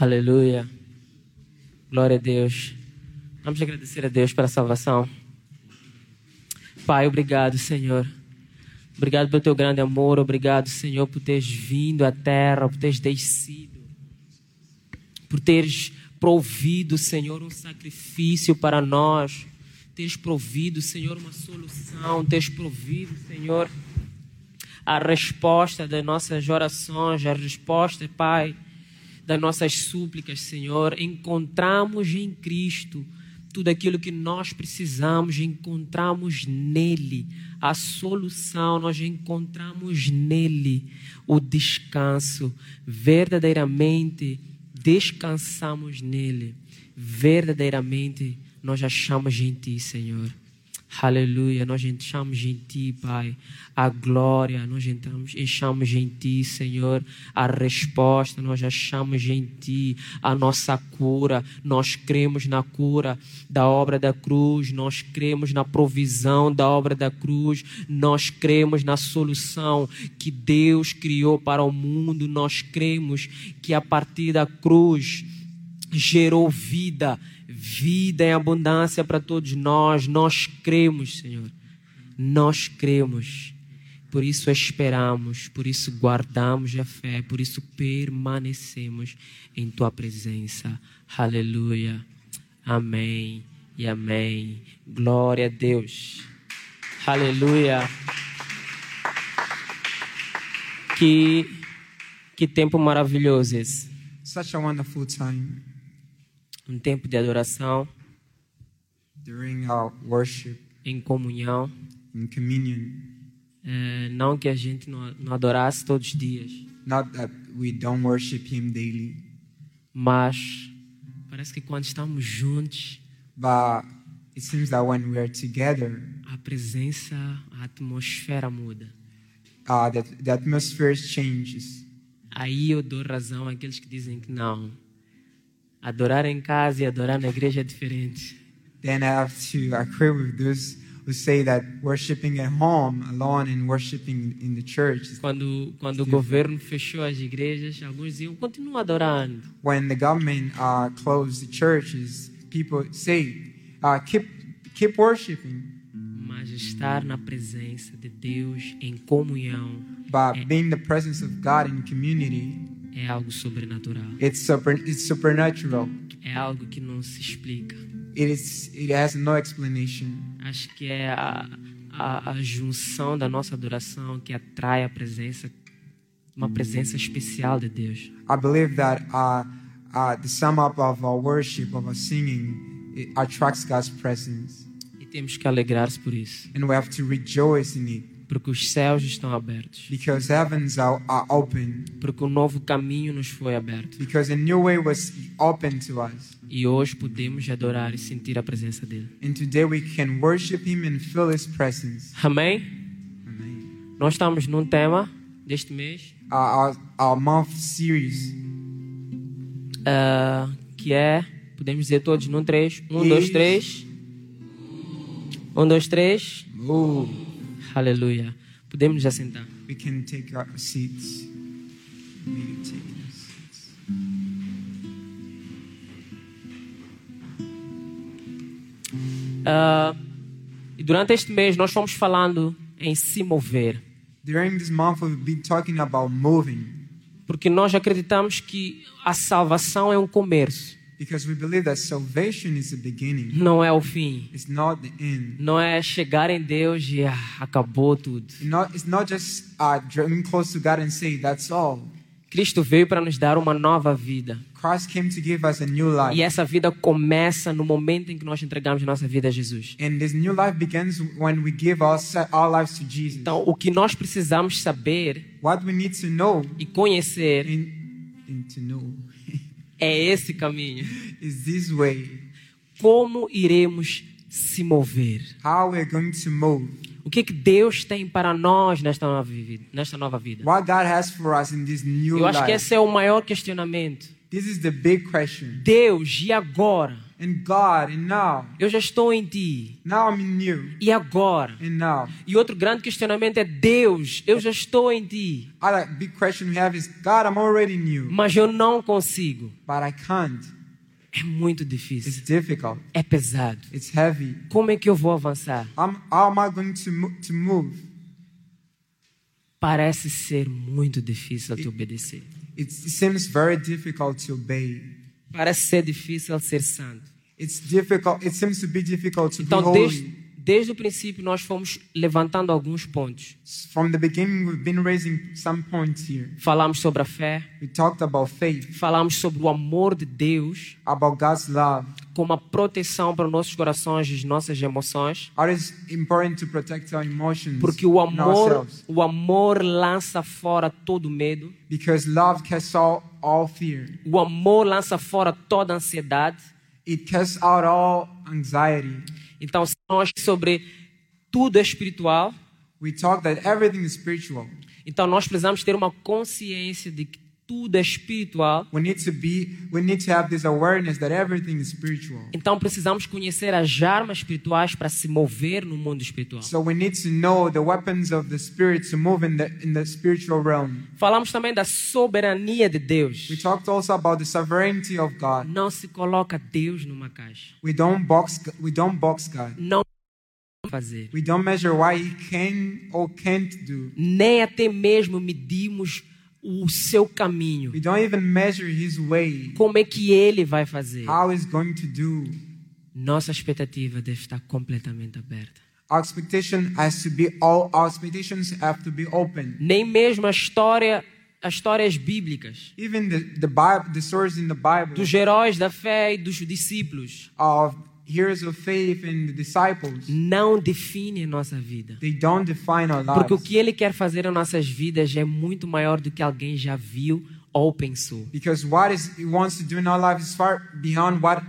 Aleluia. Glória a Deus. Vamos agradecer a Deus pela salvação. Pai, obrigado, Senhor. Obrigado pelo teu grande amor. Obrigado, Senhor, por teres vindo à terra, por teres descido, por teres provido, Senhor, um sacrifício para nós. Teres provido, Senhor, uma solução. Teres provido, Senhor, a resposta das nossas orações, a resposta, Pai, das nossas súplicas, Senhor. Encontramos em Cristo tudo aquilo que nós precisamos, encontramos nele a solução, nós encontramos nele o descanso. Verdadeiramente descansamos nele. Verdadeiramente nós achamos em ti, Senhor. Aleluia, nós entramos em Ti, Pai. A glória, nós entramos, enchamos em Ti, Senhor. A resposta, nós achamos em Ti. A nossa cura, nós cremos na cura da obra da cruz. Nós cremos na provisão da obra da cruz. Nós cremos na solução que Deus criou para o mundo. Nós cremos que a partir da cruz gerou vida vida em abundância para todos nós. Nós cremos, Senhor. Nós cremos. Por isso esperamos, por isso guardamos a fé, por isso permanecemos em tua presença. Aleluia. Amém e amém. Glória a Deus. Aleluia. Que que tempo maravilhoso esse. Such a wonderful time um tempo de adoração, during our worship, em comunhão. in communion. É, não que a gente não, não adorasse todos os dias, Not that we don't worship Him daily, mas parece que quando estamos juntos, but it seems that when we are together, a presença, a atmosfera muda. uh, that the atmosphere changes. Aí eu dou razão àqueles que dizem que não. Adorar em casa e adorar na igreja é diferente. Then I have to agree with those who say that worshiping at home alone and worshiping in the church. is- Quando, quando o governo fechou as igrejas, alguns diziam, continua adorando. When the government uh, closed the churches, people say, uh, keep keep worshiping, Mas estar na presença de Deus, em comunhão, but being the presence of God in community, é algo sobrenatural. it's super, it's supernatural. É algo que não se explica. It is it has no explanation. Acho que é a, a, a junção da nossa adoração que atrai a presença, uma presença especial de Deus. I believe that uh, uh, the sum up of our worship, of our singing, it attracts God's presence, E temos que alegrar-se por isso, and we have to rejoice in it porque os céus estão abertos, because heavens are, are open, porque um novo caminho nos foi aberto. because a new way was open to us, E hoje podemos adorar e sentir a presença dele. and today we can worship Him and feel His presence. Amém? Amen. Nós estamos num tema deste mês Uh, our our month series ah, que é, podemos dizer todos num três. Um, dois, três. Um, dois, três. move. Aleluia. Podemos nos assentar. We can take our seats. Our. Ah, e durante este mês nós fomos falando em se mover, During this month, we've been talking about moving porque nós acreditamos que a salvação é um começo, because we believe that salvation is the beginning, não é o fim. it's not the end. Não é chegar em Deus e ah, acabou tudo. It's not, it's not just uh, drawing close to God and say, that's all. Cristo veio para nos dar uma nova vida. Christ came to give us a new life. E essa vida começa no momento em que nós entregamos nossa vida a Jesus. And this new life begins when we give our, our lives to Jesus. Então, o que nós precisamos saber What we need to know e conhecer and, and to know é esse caminho. is this way. Como iremos se mover? How we're going to move. O que, que Deus tem para nós nesta nova vida? Nesta nova vida? What God has for us in this new Eu acho que life. esse é o maior questionamento. This is the big question. Deus, e agora? And God, and now, Eu já estou em ti. now I'm in you, E agora? and now. E outro grande questionamento é: Deus, eu já estou em ti, Other big question we have is, God, I'm already in you, mas eu não consigo. but I can't. É muito It's difícil. difficult. É pesado. It's heavy. Como é que eu vou avançar? I'm, how am I going to, to move? Parece ser muito difícil te obedecer. It seems very difficult to obey. Parece ser difícil ser santo. It's difficult. It seems to be difficult to be Então, desde, desde o princípio, nós fomos levantando alguns pontos. From the beginning, we've been raising some points here. Falamos sobre a fé, We talked about faith, falamos sobre o amor de Deus about God's love. como a proteção para os nossos corações e as nossas emoções. How it's important to protect our emotions Porque o amor, o amor lança fora todo medo. Because love casts out all fear. O amor lança fora toda ansiedade. It casts out all anxiety. Então, se nós sobre tudo é espiritual, We talk that everything is spiritual. então nós precisamos ter uma consciência de que tudo é espiritual. We need to be. We need to have this awareness that everything is spiritual. Então precisamos conhecer as armas espirituais para se mover no mundo espiritual. So we need to know the weapons of the spirit to move in the in the spiritual realm. Falamos também da soberania de Deus. We talked also about the sovereignty of God. Não se coloca Deus numa caixa. We don't box. We don't box God. Não fazer. We don't measure what He can or can't do. Nem até mesmo medimos o seu caminho. We don't even measure His way. Como é que ele vai fazer? How He's going to do. Nossa expectativa deve estar completamente aberta. Our expectation has to be all. Our expectations have to be open. Nem mesmo a história, as histórias bíblicas Even the the Bible, the Bible dos heróis da fé e dos discípulos of heroes of faith and disciples, não definem a nossa vida. they don't define our Porque o lives. que ele quer fazer nas nossas vidas é muito maior do que alguém já viu ou pensou. Because what is He wants to do in our lives is far beyond what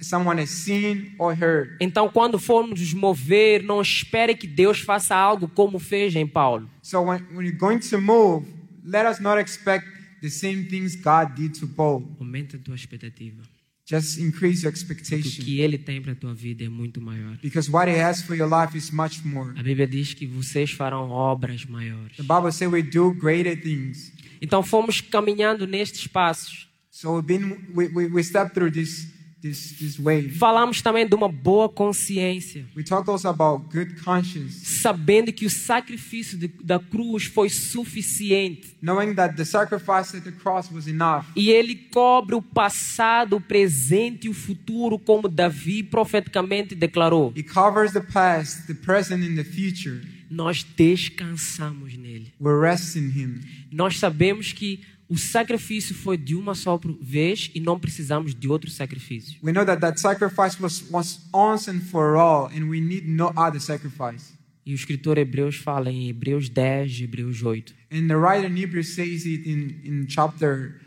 someone has seen or heard. Então, quando formos nos mover, não espere que Deus faça algo como fez em Paulo. So when, when you're going to move, let us not expect the same things God did to Paul. Aumenta a tua expectativa. Just increase your O expectation. que ele tem para a tua vida é muito maior. Because what He has for your life is much more. A Bíblia diz que vocês farão obras maiores. The Bible says we do greater things. Então fomos caminhando nestes passos. So we've been we, we, we stepped through this this this way. Falamos também de uma boa consciência, We talk also about good conscience, sabendo que o sacrifício de- da cruz foi suficiente knowing that the sacrifice at the cross was enough. e ele cobre o passado, o presente e o futuro, como Davi profeticamente declarou. It covers the past, the present, and the future. Nós descansamos nele. We rest in Him. Nós sabemos que o sacrifício foi de uma só vez e não precisamos de outro sacrifício. We know that that sacrifice was, was once and for all, and we need no other sacrifice. E o escritor Hebreus fala em Hebreus 10, Hebreus 8. And the writer in Hebrews says it in, in chapter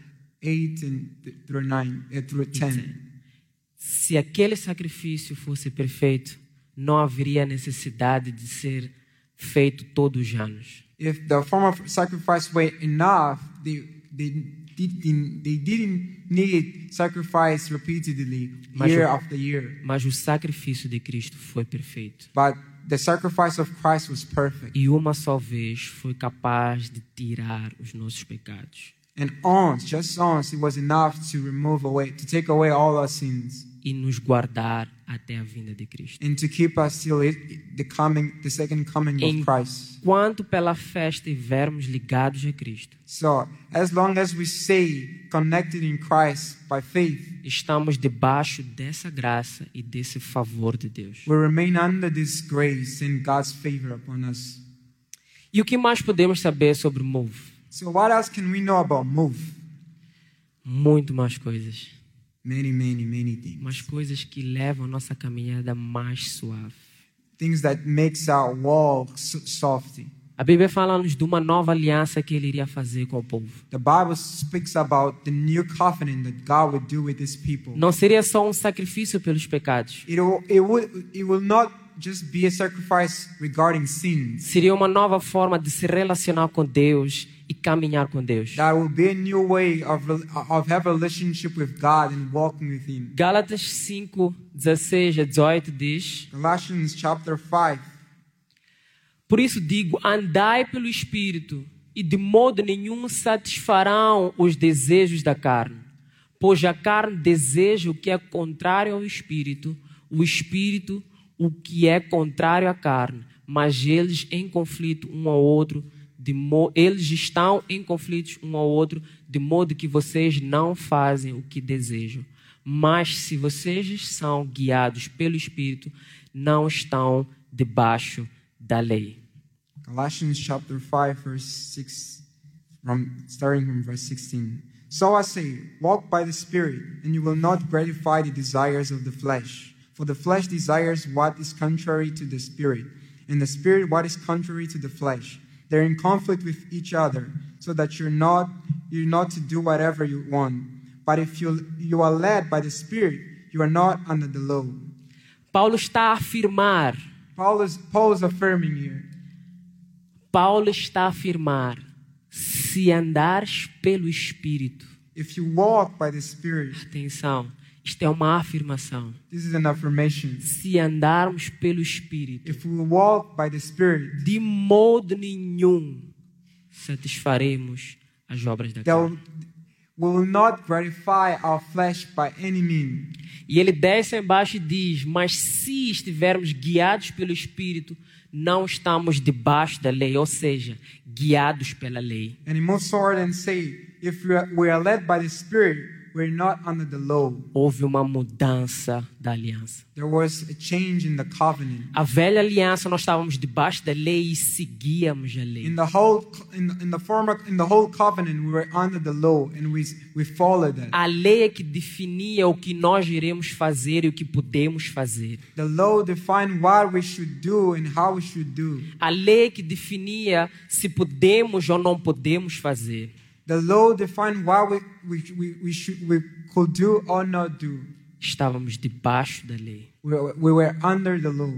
8 and th- through 9, uh, through 10. Se aquele sacrifício fosse perfeito, não haveria necessidade de ser feito todos os anos. If the form of sacrifice were enough, they, they, didn't, they didn't need sacrifice repeatedly, Mas year o- after year. Mas o sacrifício de Cristo foi perfeito. But the sacrifice of Christ was perfect. E uma só vez foi capaz de tirar os nossos pecados And once, just once, it was enough to remove away, to take away all our sins e nos guardar até a vinda de Cristo. and to keep us till the coming, the second coming of Christ. Enquanto pela fé estivermos ligados a Cristo, So, as long as we stay connected in Christ by faith, estamos debaixo dessa graça e desse favor de Deus. we remain under this grace and God's favor upon us. E o que mais podemos saber sobre Move? So, what else can we know about move? Muito mais coisas. Many, many, many things. Umas coisas que levam a nossa caminhada mais suave. Things that makes our walk so- soft. A Bíblia fala-nos de uma nova aliança que ele iria fazer com o povo. The Bible speaks about the new covenant that God would do with His people. Não seria só um sacrifício pelos pecados, It will, it will, it will not just be a sacrifice regarding sins. Seria uma nova forma de se relacionar com Deus e caminhar com Deus. That will be a new way of, of have a relationship with God and walking with Him. Gálatas 5, 16 a 18 diz: Galatians chapter 5. Por isso digo: andai pelo Espírito, e de modo nenhum satisfarão os desejos da carne. Pois a carne deseja o que é contrário ao Espírito, o Espírito o que é contrário à carne, mas eles em conflito um ao outro, mo eles estão em conflitos um ao outro, de modo que vocês não fazem o que desejam. Mas se vocês são guiados pelo Espírito, não estão debaixo da lei. Galatians chapter 5 verse 6 from starting from verse 16. So I say, walk by the spirit, and you will not gratify the desires of the flesh. For the flesh desires what is contrary to the spirit, and the spirit what is contrary to the flesh. They're in conflict with each other, so that you're not you're not to do whatever you want. But if you you are led by the spirit, you are not under the law. Paulo está a afirmar, Paul is Paul is affirming here. Paulo está a afirmar, se andares pelo Espírito, If you walk by the spirit, atenção, isto é uma afirmação. this is an affirmation. Se andarmos pelo Espírito, If we walk by the spirit, de modo nenhum satisfaremos as obras da carne. will not gratify our flesh by any means. E ele desce embaixo e diz: Mas se estivermos guiados pelo Espírito, não estamos debaixo da lei, ou seja, guiados pela lei. And he moves forward and say, if we are led by the Spirit, we're not under the law. Houve uma mudança da aliança. There was a change in the covenant. A velha aliança nós estávamos debaixo da lei e seguíamos a lei. In the whole, in, in the former, in the whole covenant, we were under the law and we we followed that. A lei é que definia o que nós iremos fazer e o que podemos fazer. The law defined what we should do and how we should do. A lei é que definia se podemos ou não podemos fazer. The law defined what we, we, we, we, should, we could do or not do. Estávamos debaixo da lei. We, were- we were under the law.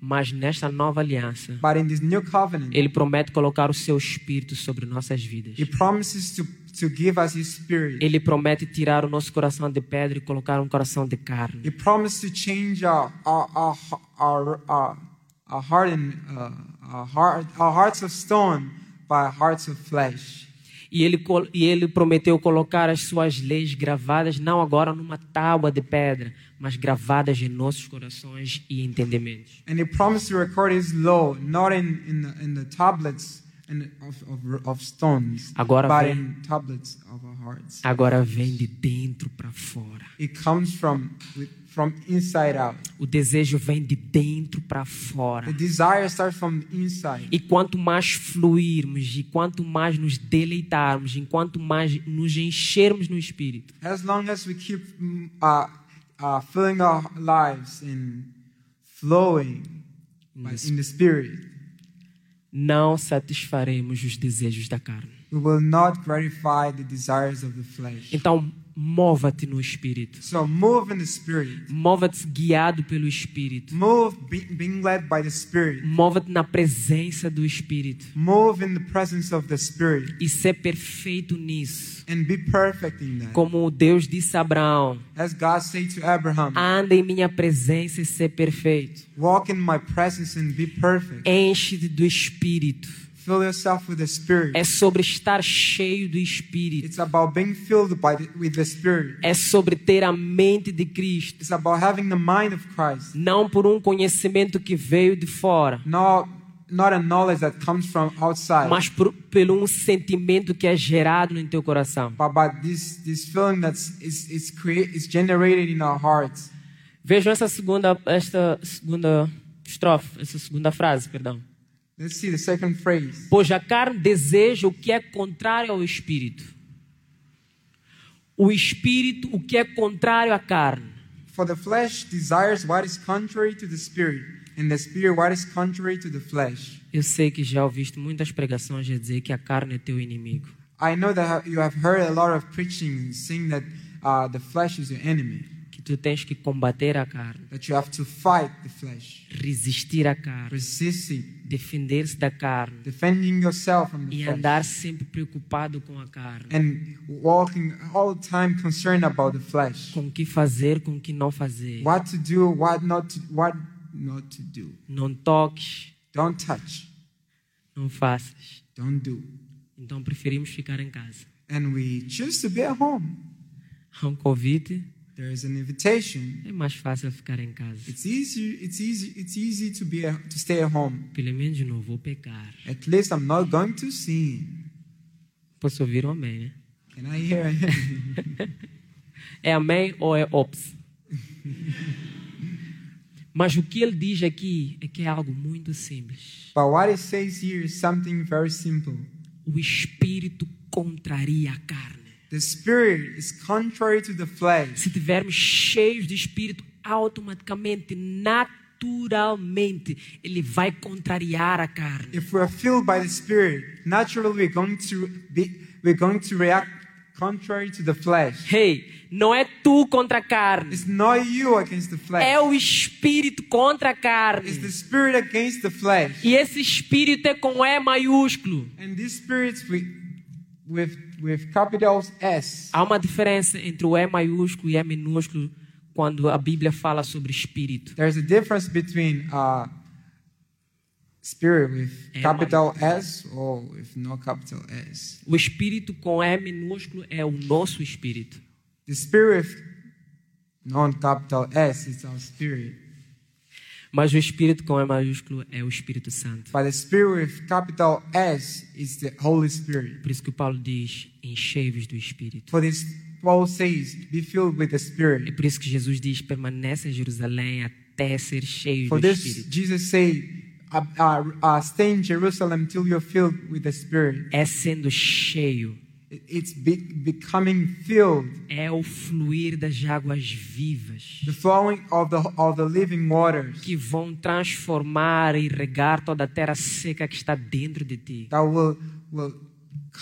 Mas nesta nova aliança, But in this new covenant, Ele promete colocar o seu espírito sobre nossas vidas. He promises to, to give us His Spirit. Ele promete tirar o nosso coração de pedra e colocar um coração de carne. He promised to change our our our, our, our heart and uh, our heart our hearts of stone by hearts of flesh. E ele, e ele prometeu colocar as suas leis gravadas, não agora numa tábua de pedra, mas gravadas em nossos corações e entendimentos. And He promised to record His law not in in the, in the tablets and of, of, of stones, Agora vem- in tablets of our hearts. Agora vem de dentro para fora. It comes from inside out. O desejo vem de dentro para The fora. desire starts from the inside. E quanto mais fluirmos, e quanto mais nos deleitarmos, e quanto mais nos enchermos no Espírito, As long as we keep mm, uh, uh, filling our lives and flowing in the Spirit, não satisfaremos os desejos da carne. we will not gratify the desires of the flesh. Então, mova-te no Espírito. So move in the Spirit. Mova-te guiado pelo Espírito. Move be, being led by the Spirit. Mova-te na presença do Espírito. Move in the presence of the Spirit E ser perfeito nisso. and be perfect in that. Como Deus disse a Abraão: As God said to Abraham, anda em minha presença e ser perfeito. walk in my presence and be perfect. Enche-te do Espírito. Fill yourself with the Spirit. É sobre estar cheio do Espírito. It's about being filled by the, with the Spirit. É sobre ter a mente de Cristo. It's about having the mind of Christ. Não por um conhecimento que veio de fora, not not a knowledge that comes from outside, mas por, pelo um sentimento que é gerado no teu coração. but by this this feeling that's is is create is generated in our hearts. Vejam essa segunda, esta segunda estrofe, essa segunda frase, perdão. Let's see the second phrase. Pois a carne deseja o que é contrário ao espírito. O espírito, o que é contrário à carne. For the flesh desires what is contrary to the spirit, and the spirit what is contrary to the flesh. Eu sei que já ouviste muitas pregações a dizer que a carne é teu inimigo. I know that you have heard a lot of preaching saying that uh, the flesh is your enemy, tu tens que combater a carne, that you have to fight the flesh, resistir a carne, resist it, defender-se da carne defending yourself from the e flesh, andar sempre preocupado com a carne, and walking all the time concerned about the flesh. com o que fazer, com o que não fazer. What to do, what not to, what not to do. Não toques, Don't touch, não faças. don't do. Então preferimos ficar em casa. And we choose to be at home. Há um convite, There is an invitation. é mais fácil ficar em casa. It's easy. It's easy. It's easy to be a, to stay at home. Pelo menos não vou pecar. At least I'm not going to sin. Posso ouvir um amém, né? Can I hear? É amém ou é ops? Mas o que ele diz aqui é que é algo muito simples. but what it says here is something very simple. O espírito contraria a carne. The spirit is contrary to the flesh. Se tivermos cheios de espírito, automaticamente, naturalmente, ele vai contrariar a carne. If we're filled by the spirit, naturally we're going to be we're going to react contrary to the flesh. Hey, não é tu contra a carne, It's not you against the flesh. é o espírito contra a It's carne. the spirit against the flesh. E esse espírito é com E maiúsculo. And this spirit with with with capitals S. Há uma diferença entre o E maiúsculo e E minúsculo quando a Bíblia fala sobre espírito. There's a difference between uh, spirit with É capital S or with no capital S. O espírito com E minúsculo é o nosso espírito. The spirit with non-capital S is our spirit, Mas o espírito com E maiúsculo é o Espírito Santo. but the spirit with capital S is the Holy Spirit. Por isso que Paulo diz: enchei-vos do espírito. For this, Paul says, "Be filled with the É Spirit." por isso que Jesus diz: permanece em Jerusalém até ser cheio For do this, espírito. Jesus say, uh, uh, uh, "Stay in Jerusalem till you're filled with the Spirit." É sendo cheio, It's be- becoming filled, é o fluir das águas vivas the flowing of the of the living waters. que vão transformar e regar toda a terra seca que está dentro de ti. that will will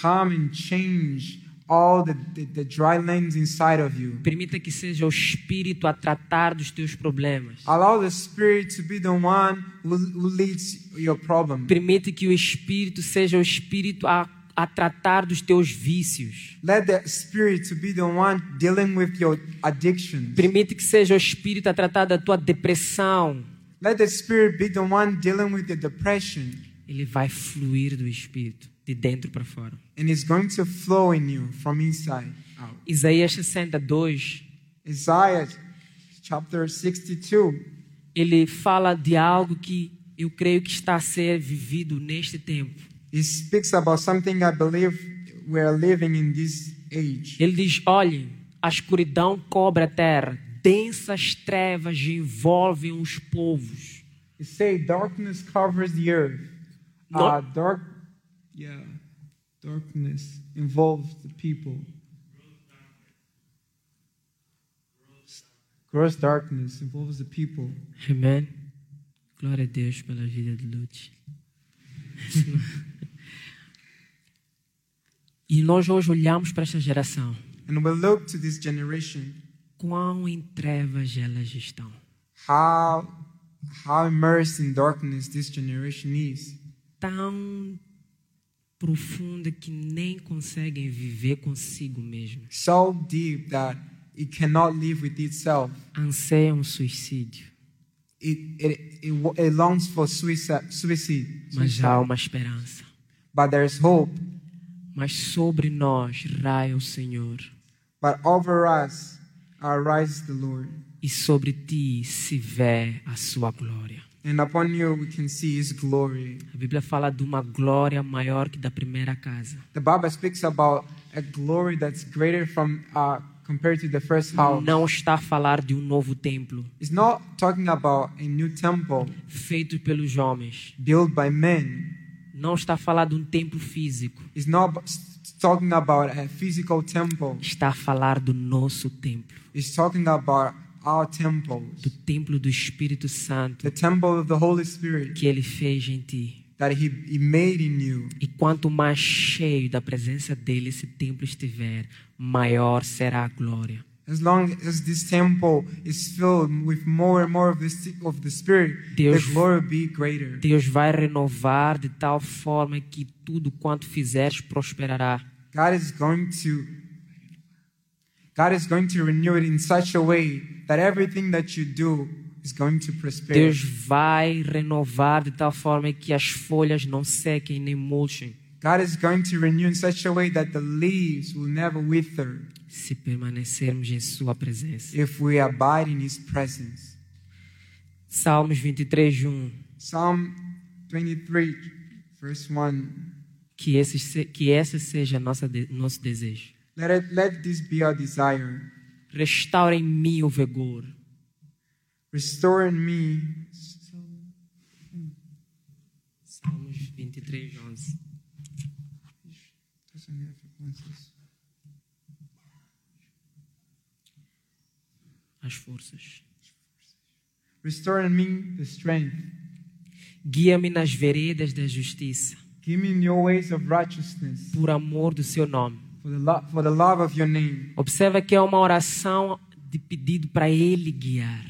come and change all the, the, the dry lands inside of you. Permita que seja o Espírito a tratar dos teus problemas. Allow the Spirit to be the one who, who leads your problem. Permite que o Espírito seja o Espírito a, a tratar dos teus vícios. Let the Spirit to be the one dealing with your addictions. Permite que seja o Espírito a tratar da tua depressão. Let the Spirit be the one dealing with the depression. Ele vai fluir do Espírito, de dentro para fora. And it's going to flow in you from inside out. Isaías 62, Isaiah chapter 62. ele fala de algo que eu creio que está a ser vivido neste tempo. He speaks about something I believe we're living in this age. Ele diz: olhem, a escuridão cobre a terra, densas trevas envolvem os povos. It say darkness covers the earth. Uh, Not- dark, yeah, darkness involves the people. Gross darkness involves the people. Amém. Glória a Deus pela vida de Lute. e nós hoje olhamos para esta geração. And we look to this generation, Quão em trevas elas estão. how how immersed in darkness this generation is. Tão profunda que nem conseguem viver consigo mesmo. So deep that it cannot live with itself. Anseiam suicídio. It it, it, it longs for suicide, suicide, Mas há uma esperança. But there's hope. Mas sobre nós raia o Senhor. But over us arises the Lord. E sobre ti se vê a sua glória. And upon you we can see his glory. A Bíblia fala de uma glória maior que da primeira casa. The Bible speaks about a glory that's greater from uh, compared to the first house. Não está a falar de um novo templo It's not talking about a new temple feito pelos homens. built by men. Não está falar de um templo físico. It's not talking about a physical temple. Está a falar do nosso templo, It's talking about our temples, do templo do Espírito Santo the temple of the Holy Spirit que ele fez em ti. that he, he made in you. E quanto mais cheio da presença dele esse templo estiver, maior será a glória. As long as this temple is filled with more and more of the, of the Spirit, Deus- the glory will be greater. Deus vai renovar de tal forma que tudo quanto fizeres prosperará. God is going to God is going to renew it in such a way that everything that you do is going to prosper. Deus vai renovar de tal forma que as folhas não sequem nem murchem God is going to renew in such a way that the leaves will never wither se permanecermos em Sua presença. if we abide in His presence. Salmos 23, 1. Psalm 23, verse 1. Que esse, se- que esse seja nossa nosso desejo. Let, it, let this be our desire. Restaura em mim o vigor. Restore in me. Salmos 23, 11. As forças. Restore in me the strength. Guia-me nas veredas da justiça, Give me your ways of righteousness por amor do seu nome. for the, lo- for the love of your name. Observa que é uma oração de pedido para ele guiar.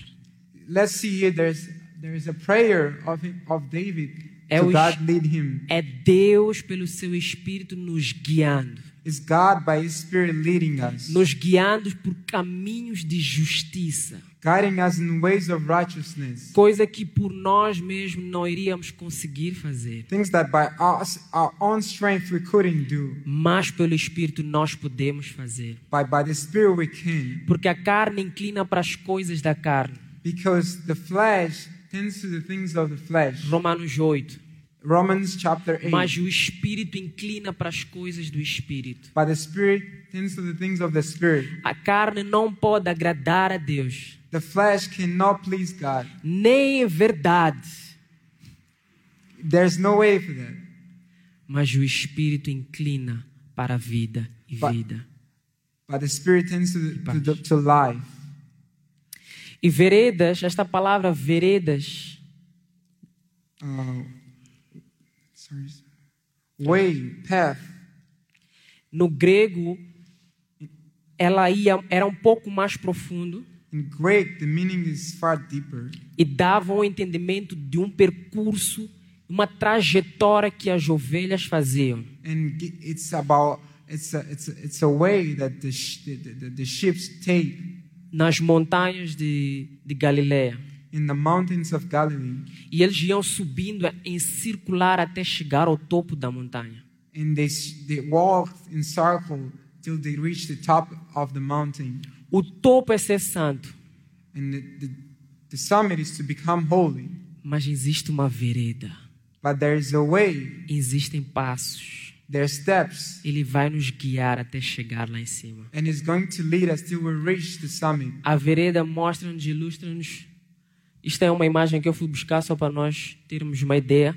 Let's see here. There's there's a prayer of of David É o God lead him. É Deus, pelo seu Espírito, nos guiando. It's God by His Spirit leading us, Nos guiando por caminhos de justiça. guiding us in ways of righteousness. Coisa que por nós mesmos não iríamos conseguir fazer. Things that by us, our own strength we couldn't do, Mas pelo Espírito nós podemos fazer. but by the Spirit we can. Porque a carne inclina para as coisas da carne. Because the flesh tends to the things of the flesh. Romanos 8. Romans chapter 8. Mas o Espírito inclina para as coisas do Espírito. But the Spirit tends to the things of the Spirit. A carne não pode agradar a Deus, The flesh cannot please God. nem em verdade. There's no way for that. Mas o Espírito inclina para a vida e But- vida. But the Spirit tends to, to, to life. E veredas, esta palavra veredas, sorry. Way, path. no grego, ela ia, era um pouco mais profundo In Greek, the meaning is far deeper. e dava um entendimento de um percurso, uma trajetória que as ovelhas faziam. And it's about it's a it's a, it's a way that the the, the, the ships take nas montanhas de, de Galileia. In the mountains of Galilee, E eles iam subindo em circular até chegar ao topo da montanha. and they s- they walked in circle till they reached the top of the mountain. O topo é ser santo, And the, the, the summit is to become holy, mas existe uma vereda, but there is a way. existem passos. Steps, Ele vai nos guiar até chegar lá em cima. and going to lead us till we reach the summit. A vereda mostra-nos, ilustra-nos. Isto é uma imagem que eu fui buscar só para nós termos uma ideia.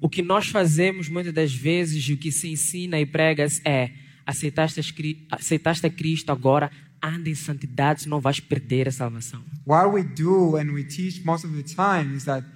O que nós fazemos muitas das vezes, o que se ensina e prega é: aceitaste, aceitaste a Cristo, agora anda em santidade, senão vais perder a salvação. What we do and we teach most of the time is that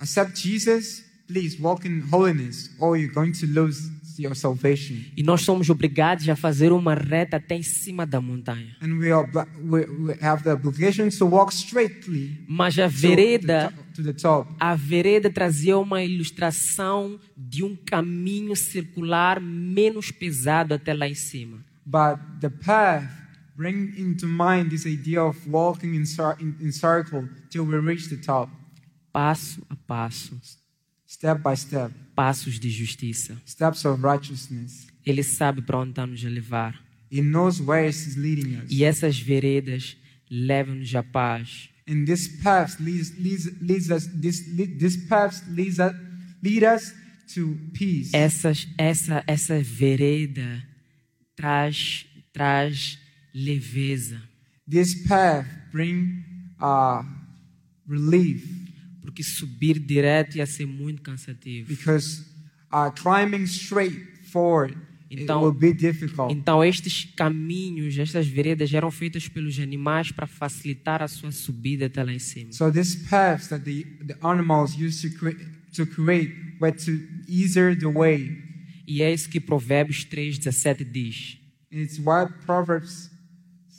accept Jesus, please walk in holiness, or you're going to lose your salvation. E nós somos obrigados a fazer uma reta até em cima da montanha. And we, are, we, we have the obligation to walk straightly Mas a vereda, to, the top. a vereda trazia uma ilustração de um caminho circular menos pesado até lá em cima. But the path bring into mind this idea of walking in, in, in circle till we reach the top, Passo a passo, step by step, passos de justiça. steps of righteousness. Ele sabe para onde está nos a levar. He knows where He's leading us. E essas veredas levam-nos à paz. And this path leads, leads, leads us. This lead, this path leads us, lead us to peace. Essas, essa, essa vereda traz, traz leveza. This path bring uh, relief Porque subir direto ia ser muito cansativo. because uh, climbing straight forward Então- it will be difficult. Então, estes caminhos, estas veredas eram feitas pelos animais para facilitar a sua subida até lá em cima. So these paths that the, the animals used to create, to create were to easier the way. E é isso que Provérbios 3, 17 diz. And it's what Proverbs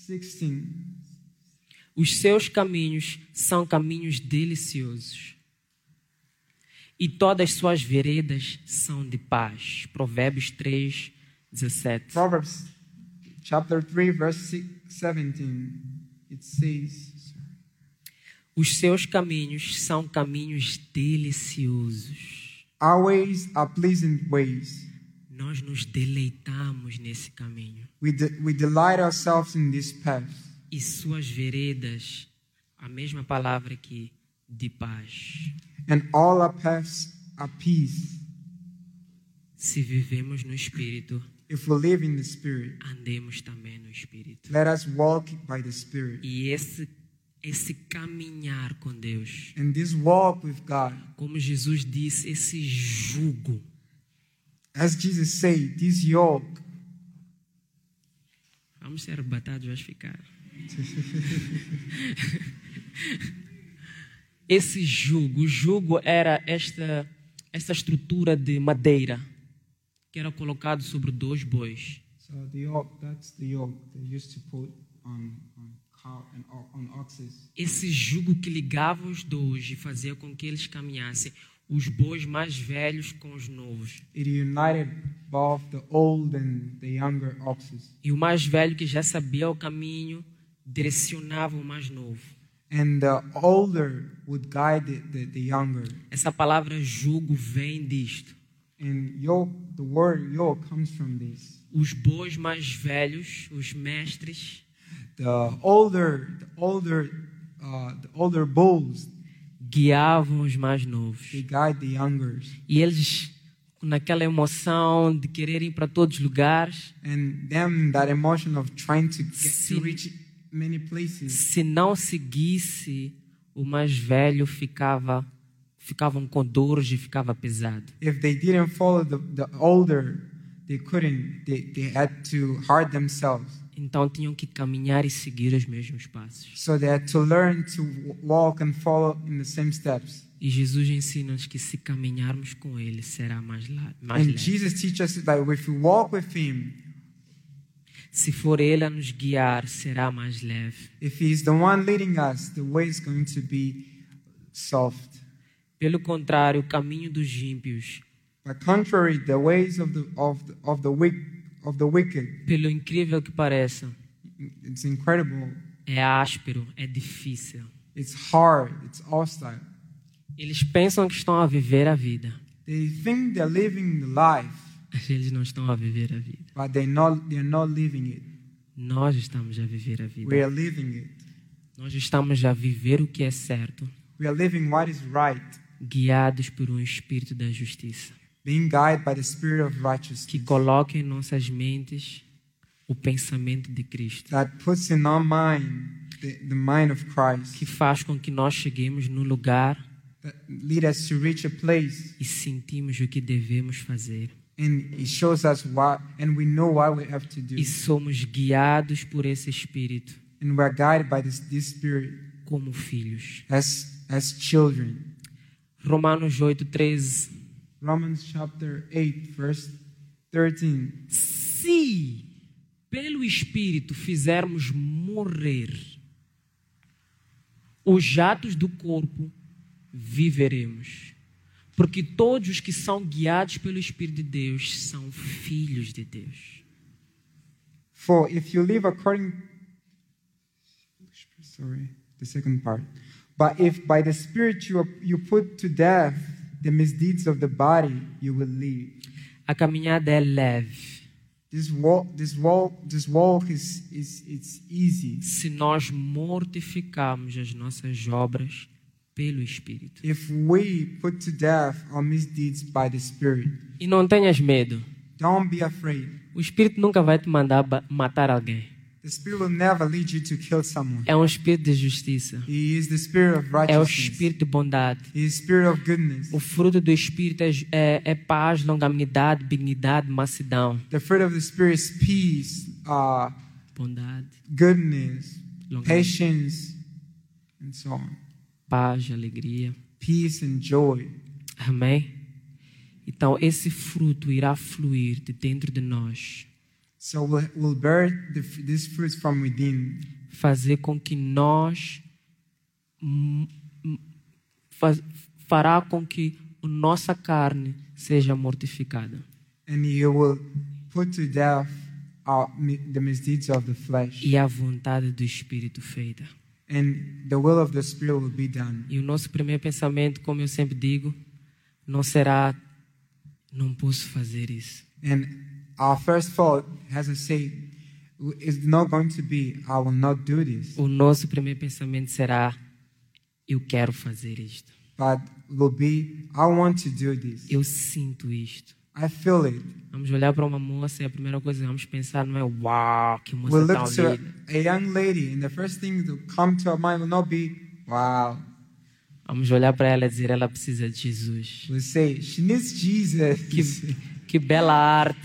16 Os seus caminhos são caminhos deliciosos. E todas as suas veredas são de paz. Provérbios 3, 17. Proverbs chapter 3 verse six- 17 it says Os seus caminhos são caminhos deliciosos. Our ways are pleasant ways. Nós nos deleitamos nesse caminho. We, de- we delight ourselves in this path. E suas veredas, a mesma palavra aqui, de paz. And all our paths are peace. Se vivemos no Espírito, If we live in the Spirit, andemos também no Espírito. let us walk by the Spirit. E esse, esse caminhar com Deus, And this walk with God, como Jesus disse, esse jugo, as Jesus said, this yoke, vamos ser arrebatados, vais ficar. esse jugo, o jugo era esta, esta estrutura de madeira que era colocado sobre dois bois. so the yoke, that's the yoke they used to put on, on cow and o- on oxes. Esse jugo que ligava os dois e fazia com que eles caminhassem, os bois mais velhos com os novos. It united both the old and the younger oxes. E o mais velho que já sabia o caminho direcionava o mais novo. And the older would guide the, the, younger. Essa palavra jugo vem disto. And yoke, the word yoke comes from this. Os bois mais velhos, os mestres, The older, the older, uh, the older bulls, guiavam os mais novos. they guide the youngers. E eles, naquela emoção de querer ir para todos os lugares, And them, that emotion of trying to get to reach. Se não seguisse, o mais velho ficava ficavam com dores e ficava pesado. If they didn't follow the, the older, they couldn't. They, they had to hard themselves. Então tinham que caminhar e seguir os mesmos passos. So they had to learn to walk and follow in the same steps. E Jesus ensina-nos que se caminharmos com Ele será mais, mais And leve. Jesus teaches us that if we walk with Him, Se for Ele a nos guiar, será mais leve. if He's the one leading us, the way is going to be soft. Pelo contrário, o caminho dos ímpios, contrary, the ways of the of the, of the wick, of the wicked, pelo incrível que pareça, it's incredible. é áspero, é difícil. It's hard. It's hostile. Eles pensam que estão a viver a vida, They think they're living the life, mas eles não estão a viver a vida. but they not they're not living it. Nós estamos a viver a vida. We are living it. Nós estamos a viver o que é certo, We are living what is right, guiados por um espírito da justiça, being guided by the Spirit of que righteousness coloca em nossas mentes o pensamento de Cristo, that puts in our mind the, the mind of Christ, que faz com que nós cheguemos no lugar that lead us to reach a place, e sentimos o que devemos fazer. And it shows us what, and we know what we have to do, E somos guiados por esse espírito and we are guided by this, this Spirit como filhos. as as children. Romanos 8, 13. Romans chapter 8, verse 13. Se pelo Espírito fizermos morrer os atos do corpo, viveremos. Porque todos os que são guiados pelo Espírito de Deus são filhos de Deus. For if you live according sorry, the second part. But if by the Spirit you, you put to death the misdeeds of the body, you will live. A caminhada é leve. This walk, this walk, this walk is, is it's easy. Se nós mortificarmos as nossas obras pelo Espírito. If we put to death our misdeeds by the Spirit, E não tenhas medo. don't be afraid. O Espírito nunca vai te mandar matar alguém. The Spirit will never lead you to kill someone. É um espírito de justiça. He is the Spirit of É o righteousness. espírito de bondade. He is Spirit of goodness. O fruto do espírito é, é, é paz, longanimidade, benignidade, mansidão, The fruit of the Spirit is peace, uh, bondade, goodness, patience, and so on. Paz, alegria. Peace and joy. Amém. Então esse fruto irá fluir de dentro de nós, So we'll, we'll bear the, f- these fruits from within, fazer com que nós hum, hum, faz- fará com que a nossa carne seja mortificada and you will put to death our, the misdeeds of the flesh, e a vontade do Espírito feita. And the will of the Spirit will be done. E o nosso primeiro pensamento, como eu sempre digo, não será não posso fazer isso. And our first thought, as I say, is not going to be, I will not do this, O nosso primeiro pensamento será eu quero fazer isto. but will be, I want to do this. Eu sinto isto. I feel it. Vamos olhar para uma moça e a primeira coisa que vamos pensar não é uau, que moça We'll tão to linda. a young lady, and the first thing to come to our mind will not be, wow. Vamos olhar para ela e dizer ela precisa de Jesus. We'll say, she needs Jesus. Que, que bela arte.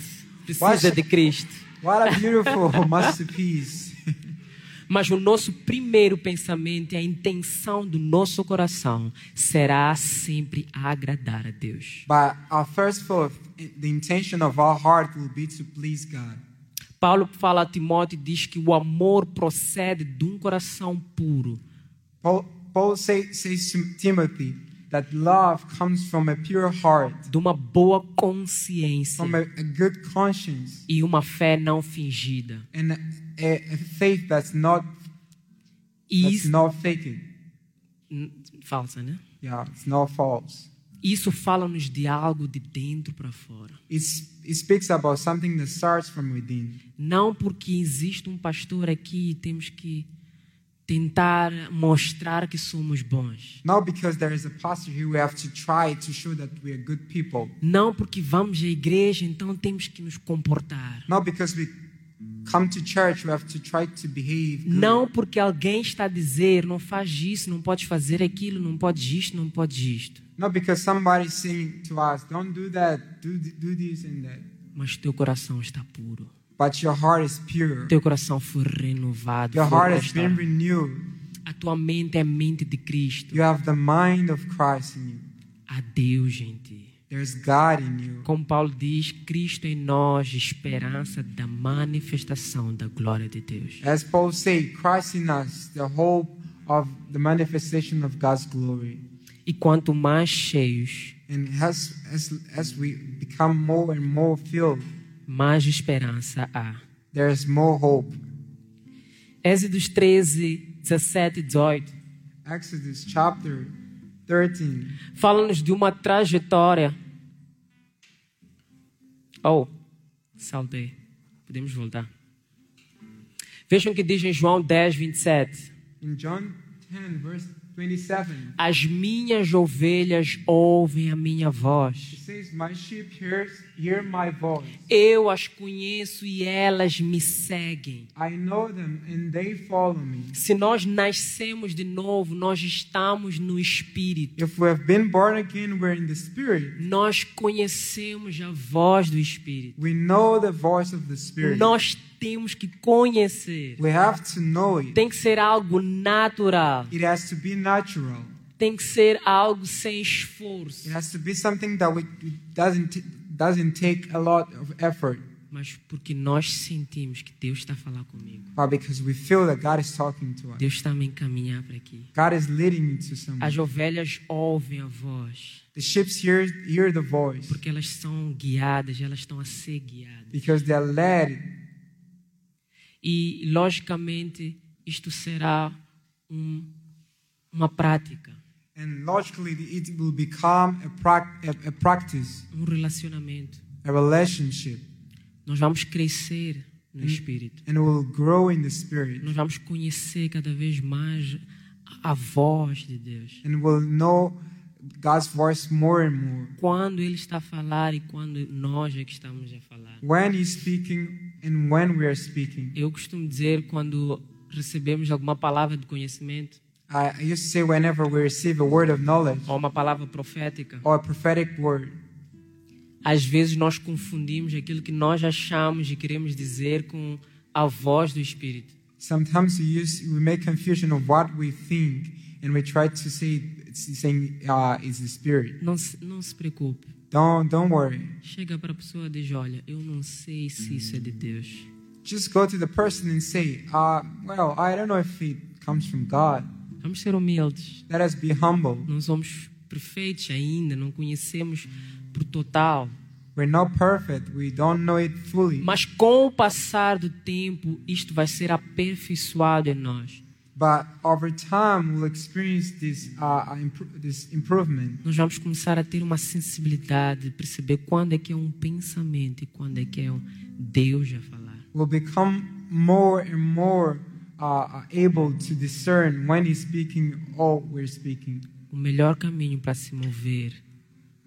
Precisa What? de Cristo. What a beautiful masterpiece. Mas o nosso primeiro pensamento e a intenção do nosso coração será sempre agradar a Deus. But our first thought, the intention of our heart will be to please God. Paulo fala a Timóteo diz que o amor procede de um coração puro. Paul, Paul say, says to Timothy that love comes from a pure heart, de uma boa consciência from a, a good conscience, e uma fé não fingida. and a, a, a faith that's not that's not faked. Falsa, né? Yeah, it's not false. Isso fala-nos de algo de dentro para fora. It speaks about something that starts from within. Não porque existe um pastor aqui e temos que tentar mostrar que somos bons. Not because there is a pastor here, we have to try to show that we are good people. Não porque vamos à igreja, então temos que nos comportar. Not because we come to church, we have to try to behave. good. Não porque alguém está a dizer, não faz isso, não podes fazer aquilo, não podes isto, não podes isto. Not because somebody's saying to us, don't do that, do, do this and that. Mas teu coração está puro. But your heart is pure. Teu coração foi renovado. Your foi heart has been renewed. A tua mente é a mente de Cristo. You have the mind of Christ in you. Há Deus ti. There's God in you. Como Paulo diz, Cristo em nós, esperança da manifestação da glória de Deus. As Paul said, Christ in us, the hope of the manifestation of God's glory. E quanto mais cheios, And as, as, as we become more and more filled, mais esperança há. there's more hope. Êxodos 13, 17 e 18 Exodus chapter 13. fala-nos de uma trajetória. Oh, saltei. Podemos voltar. Vejam o que diz em João 10, 27. In John 10, verse 27, As minhas ovelhas ouvem a minha voz. it says, My sheep hears, hear my voice. Eu as conheço e elas me seguem. I know them and they follow me. Se nós nascemos de novo, nós estamos no Espírito. If we have been born again, we're in the Spirit. Nós conhecemos a voz do Espírito. We know the voice of the Spirit. Nós temos que conhecer. We have to know it. Tem que ser algo natural. It has to be natural. Tem que ser algo sem esforço. It has to be something that we, doesn't, doesn't take a lot of effort, Mas porque nós sentimos que Deus está a falar comigo. but because we feel that God is talking to us. Deus está a me encaminhar para aqui. God is leading me to somewhere. As ovelhas ouvem a voz. The sheep hear, hear the voice Porque elas são guiadas, elas estão a ser guiadas. because they are led. E, logicamente, isto será um, uma prática, And logically, it will become a, prac- a, practice, um relacionamento. a relationship, Nós vamos crescer no Espírito. and will grow in the Spirit. Nós vamos conhecer cada vez mais a voz de Deus. And will know God's voice more and more. Quando Ele está a falar e quando nós é que estamos a falar. When He's speaking and when we are speaking. Eu costumo dizer quando recebemos alguma palavra de conhecimento I used to say whenever we receive a word of knowledge ou uma palavra profética, or a prophetic word, às vezes nós confundimos aquilo que nós achamos e queremos dizer com a voz do Espírito. sometimes we use we make confusion of what we think and we try to say saying uh, is the Spirit. Não se, não se preocupe. Don't don't worry. Chega para a pessoa e diz: Olha, eu não sei se isso é de Deus. Just go to the person and say, uh, well, I don't know if it comes from God. Vamos ser humildes. Let us be humble. Não somos perfeitos ainda, não conhecemos por total. We're not perfect. We don't know it fully. Mas com o passar do tempo, isto vai ser aperfeiçoado em nós. But over time, we'll experience this, uh, uh, this improvement. Nós vamos começar a ter uma sensibilidade de perceber quando é que é um pensamento e quando é que é um Deus a falar. We'll become more and more uh, able to discern when He's speaking or we're speaking. O melhor caminho para se mover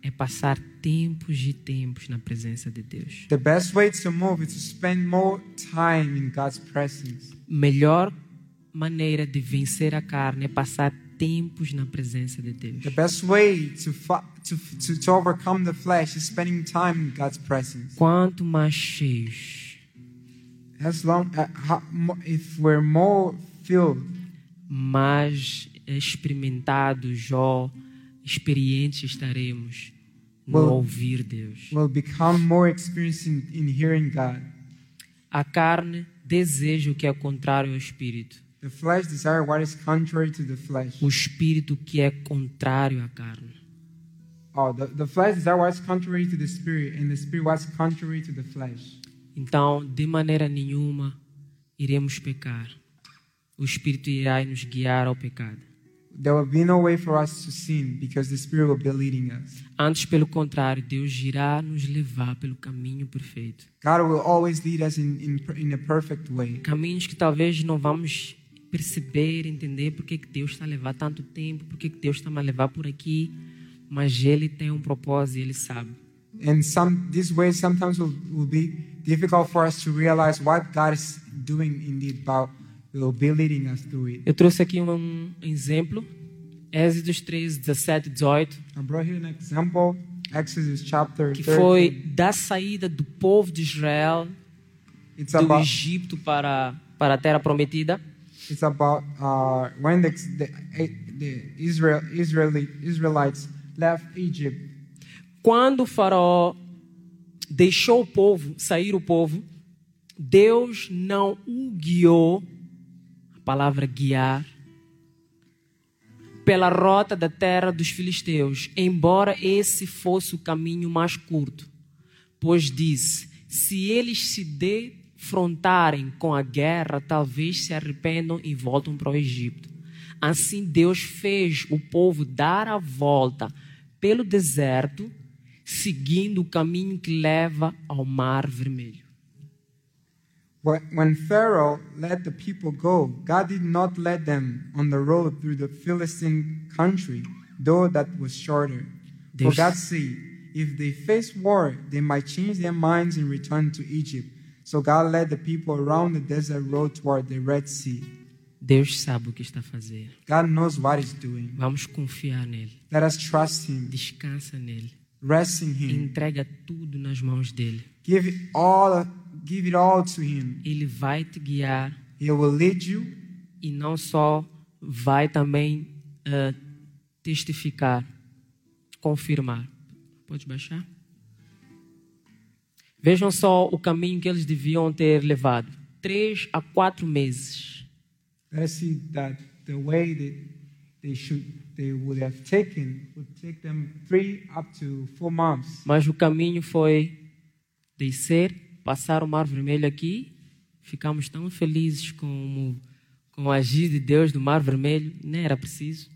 é passar tempos e tempos na presença de Deus. The best way to move is to spend more time in God's presence. Melhor maneira de vencer a carne é passar tempos na presença de Deus. The best way to, to, to, to overcome the flesh is spending time in God's presence. Quanto mais cheios, As long uh, if we're more filled, mais experimentados ou experientes estaremos no Well- ouvir Deus. we'll become more experienced in, in hearing God. A carne deseja o que é contrário ao espírito. The flesh desire what is contrary to the flesh. O espírito que é contrário à carne. Oh, the, the flesh desire what is contrary to the spirit, and the spirit what is contrary to the flesh. Então, de maneira nenhuma iremos pecar. O espírito irá nos guiar ao pecado. There will be no way for us to sin because the spirit will be leading us. Antes, pelo contrário, Deus irá nos levar pelo caminho perfeito. God will always lead us in, in, in a perfect way. Caminhos que talvez não vamos perceber, entender por que Deus está a levar tanto tempo, por que Deus está a levar por aqui, mas Ele tem um propósito e Ele sabe. And some these ways sometimes will, will be difficult for us to realize what God is doing indeed, but will be leading us through it. Eu trouxe aqui um exemplo, Êxodos 13, 17, 18, I brought here an example, Exodus chapter que 13. foi da saída do povo de Israel It's do about Egito para, para a terra prometida. it's about uh, when the, the, the Israel, Israeli, Israelites left Egypt. Quando o faraó deixou o povo, sair o povo, Deus não o guiou, a palavra guiar, pela rota da terra dos filisteus, embora esse fosse o caminho mais curto. Pois disse: se eles se defrontarem com a guerra, talvez se arrependam e voltem para o Egito. Assim Deus fez o povo dar a volta pelo deserto, seguindo o caminho que leva ao Mar Vermelho. When Pharaoh let the people go, God did not let them on the road through the Philistine country, though that was shorter. For Deus- God said, if they face war, they might change their minds and return to Egypt. So God led the people around the desert road toward the Red Sea. Deus sabe o que está fazer. God knows what He's doing. Vamos confiar nele. Let us trust Him, Descansa nele. Rest in Him, Entrega tudo nas mãos dele. give all, give it all to Him. Ele vai te guiar He will lead you, e não só vai também ah, testificar, confirmar. Pode baixar? Vejam só o caminho que eles deviam ter levado. Três a quatro meses. let us see that the way that they should, they would have taken would take them three up to four months. Mas o caminho foi descer, passar o Mar Vermelho aqui. Ficamos tão felizes com, o- com o agir de Deus do Mar Vermelho. Nem era preciso.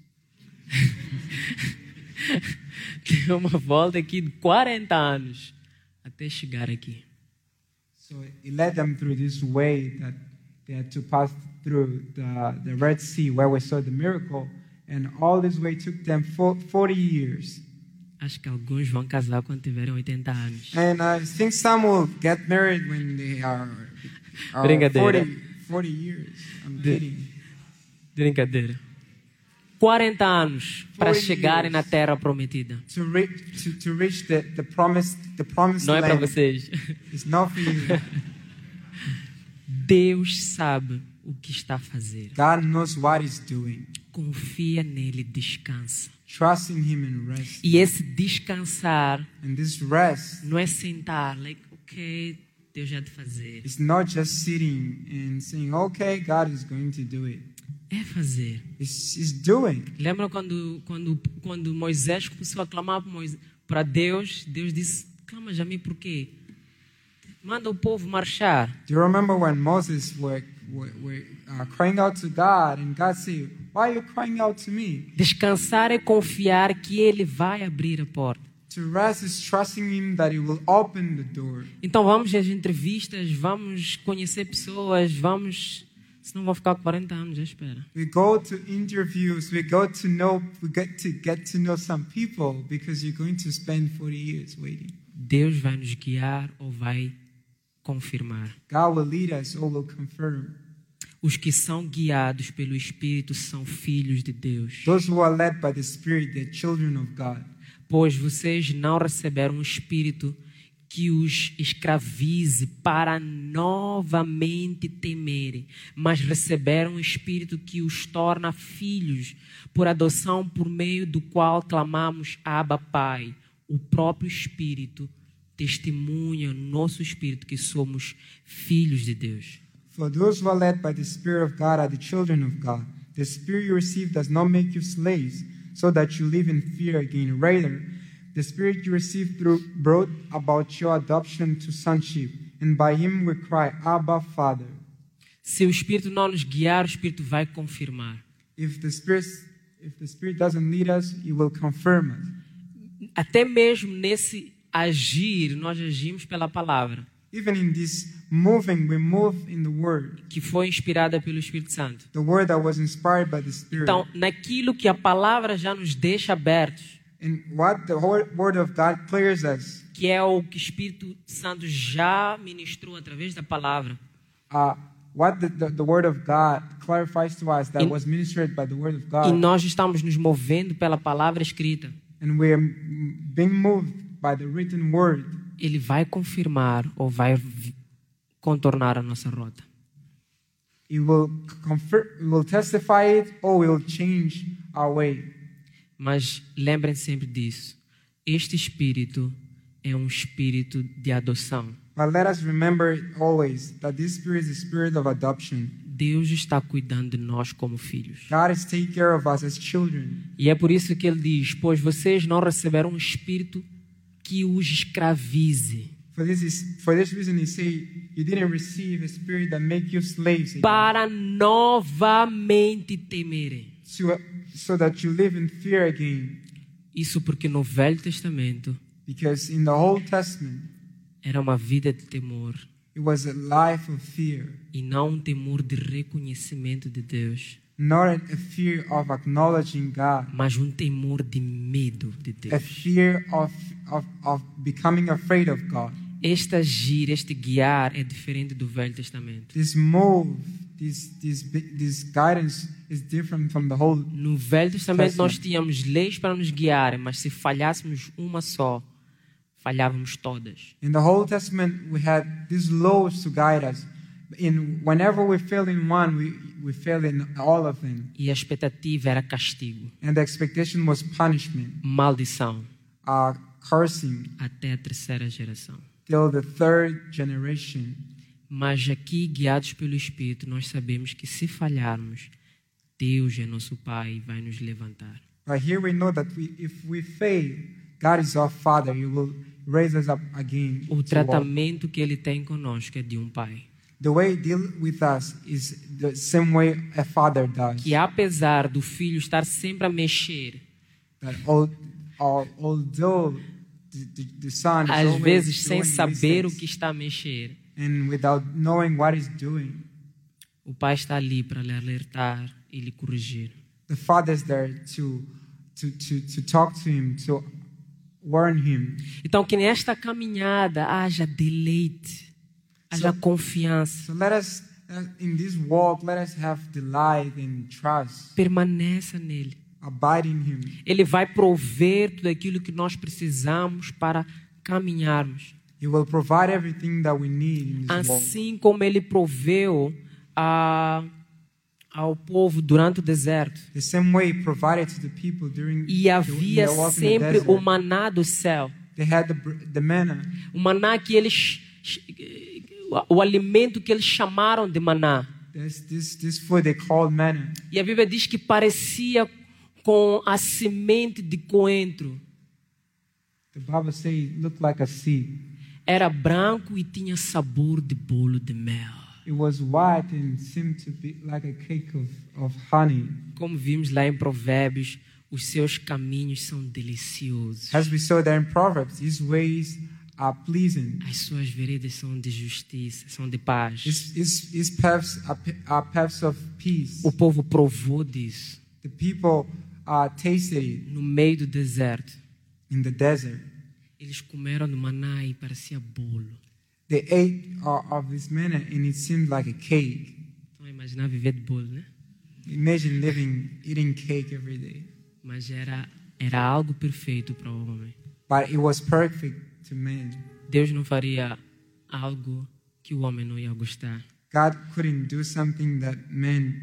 Deu uma volta aqui de 40 anos até chegar aqui. So it led them through this way that they had to pass through the, the Red Sea where we saw the miracle. And all this way took them for 40 years. Acho que alguns vão casar quando tiverem 80 anos. And I think some will get married when they are, are Brincadeira. 40, 40 years. I'm kidding. Brincadeira. 40 anos para 40 chegarem years. na terra prometida. To, re- to, to reach the, the promised, the promised Não é para land. vocês. It's not for you. Deus sabe o que está a fazer. God knows what He's doing. confia nele, descansa. Trust in Him and rest. E esse descansar And this rest não é sentar, like, ok, Deus já de fazer. is not just sitting and saying, okay, God is going to do it. É fazer. It's, it's doing. Lembra quando, quando, quando Moisés começou a clamar para Deus? Deus disse: Clama a mim por quê? Manda o povo marchar. Do you remember when Moses were, uh, crying out to God and God said, why are you crying out to me? Descansar é confiar que Ele vai abrir a porta. Então vamos às entrevistas, vamos conhecer pessoas, vamos. Senão vão ficar 40 anos à espera. We go to interviews, we go to know, we get to get to know some people because you're going to spend 40 years waiting. Deus vai nos guiar ou vai confirmar. God will lead us or will confirm. Os que são guiados pelo Espírito são filhos de Deus. Those who are led by the Spirit, they're children of God. Pois vocês não receberam um espírito que os escravize para novamente temerem, mas receberam um espírito que os torna filhos, por adoção por meio do qual clamamos Abba Pai. O próprio Espírito testemunha no nosso espírito que somos filhos de Deus. For those who are led by the Spirit of God are the children of God. The Spirit you receive does not make you slaves, so that you live in fear again. Rather, the Spirit you received through brought about your adoption to sonship, and by Him we cry, Abba, Father. Se o Espírito não nos guiar, o Espírito vai confirmar. If the Spirit, if the Spirit doesn't lead us, He will confirm us. Até mesmo nesse agir, nós agimos pela palavra, Even in this moving, we move in the Word, que foi inspirada pelo Espírito Santo. the Word that was inspired by the Spirit. Então, naquilo que a palavra já nos deixa abertos, and what the Word of God clears us, que é o que o Espírito Santo já ministrou através da palavra, uh, what the, the, the Word of God clarifies to us that In- was ministered by the Word of e God, nós estamos nos movendo pela palavra escrita, and we are being moved by the written Word, ele vai confirmar ou vai contornar a nossa rota. it will, confir- it will testify it or will change our way. Mas lembrem sempre disso. Este espírito é um espírito de adoção. But let us remember always that this Spirit is the Spirit of adoption. Deus está cuidando de nós como filhos. God is taking care of us as children. E é por isso que ele diz: Pois vocês não receberam um espírito que os escravize, para novamente temerem. so, so that you live in fear again. Isso porque no Velho Testamento Because in the Old Testament era uma vida de temor. it was a life of fear, e não um temor de reconhecimento de Deus, not a fear of acknowledging God, mas um temor de medo de a Deus. fear of of, of becoming afraid of God. Este agir, este guiar é diferente do Velho Testamento. This move, this this this guidance is different from the whole. No Velho Testamento Testament. nós tínhamos leis para nos guiarem, mas se falhássemos uma só, falhávamos todas. In the Old Testament, we had these laws to guide us. In whenever we fail in one, we we fail in all of them. E a expectativa era castigo, And the expectation was punishment, maldição, uh, cursing até a terceira geração. till the third generation. Mas aqui, guiados pelo Espírito, nós sabemos que se falharmos, Deus é nosso Pai e vai nos levantar. But here we know that we, if we fail, God is our Father. He will raise us up again. O tratamento que Ele tem conosco é de um Pai. The way He deal with us is the same way a father does. Que apesar do filho estar sempre a mexer, That al- al- although the, the, son is às vezes sem saber o que está a mexer, and without knowing what he's doing, o Pai está ali para lhe alertar e lhe corrigir. the father's there to to to to talk to him, to warn him. Então, que nesta caminhada haja deleite, haja So- confiança. So let us in this walk, let us have delight and trust, Permaneça nele. abide in him. Ele vai prover tudo aquilo que nós precisamos para caminharmos. He will provide everything that we need in this walk. Assim como ele proveu a, ao povo durante o deserto. The same way provided to the people during E havia walk the sempre o maná do céu. They had the, the manna, O maná que eles. O alimento que eles chamaram de maná. this, this, this food they called manna. E a Bíblia diz que parecia com a semente de coentro. The Bible says it looked like a seed. Era branco e tinha sabor de bolo de mel. It was white and seemed to be like a cake of, of honey. Como vimos lá em Provérbios, os seus caminhos são deliciosos. As we saw there in Proverbs, His ways are pleasing. As suas veredas são de justiça, são de paz. His, his, his paths are, are paths of peace. O povo provou disso The people uh, tasted it no meio do deserto. in the desert. Eles comeram do maná e parecia bolo. They ate uh, of this manna and it seemed like a cake. Então, imaginar viver de bolo, né? Imagine living, eating cake every day. Mas era, era algo perfeito para o homem. But it was perfect. Deus não faria algo que o homem não ia gostar. God couldn't do something that man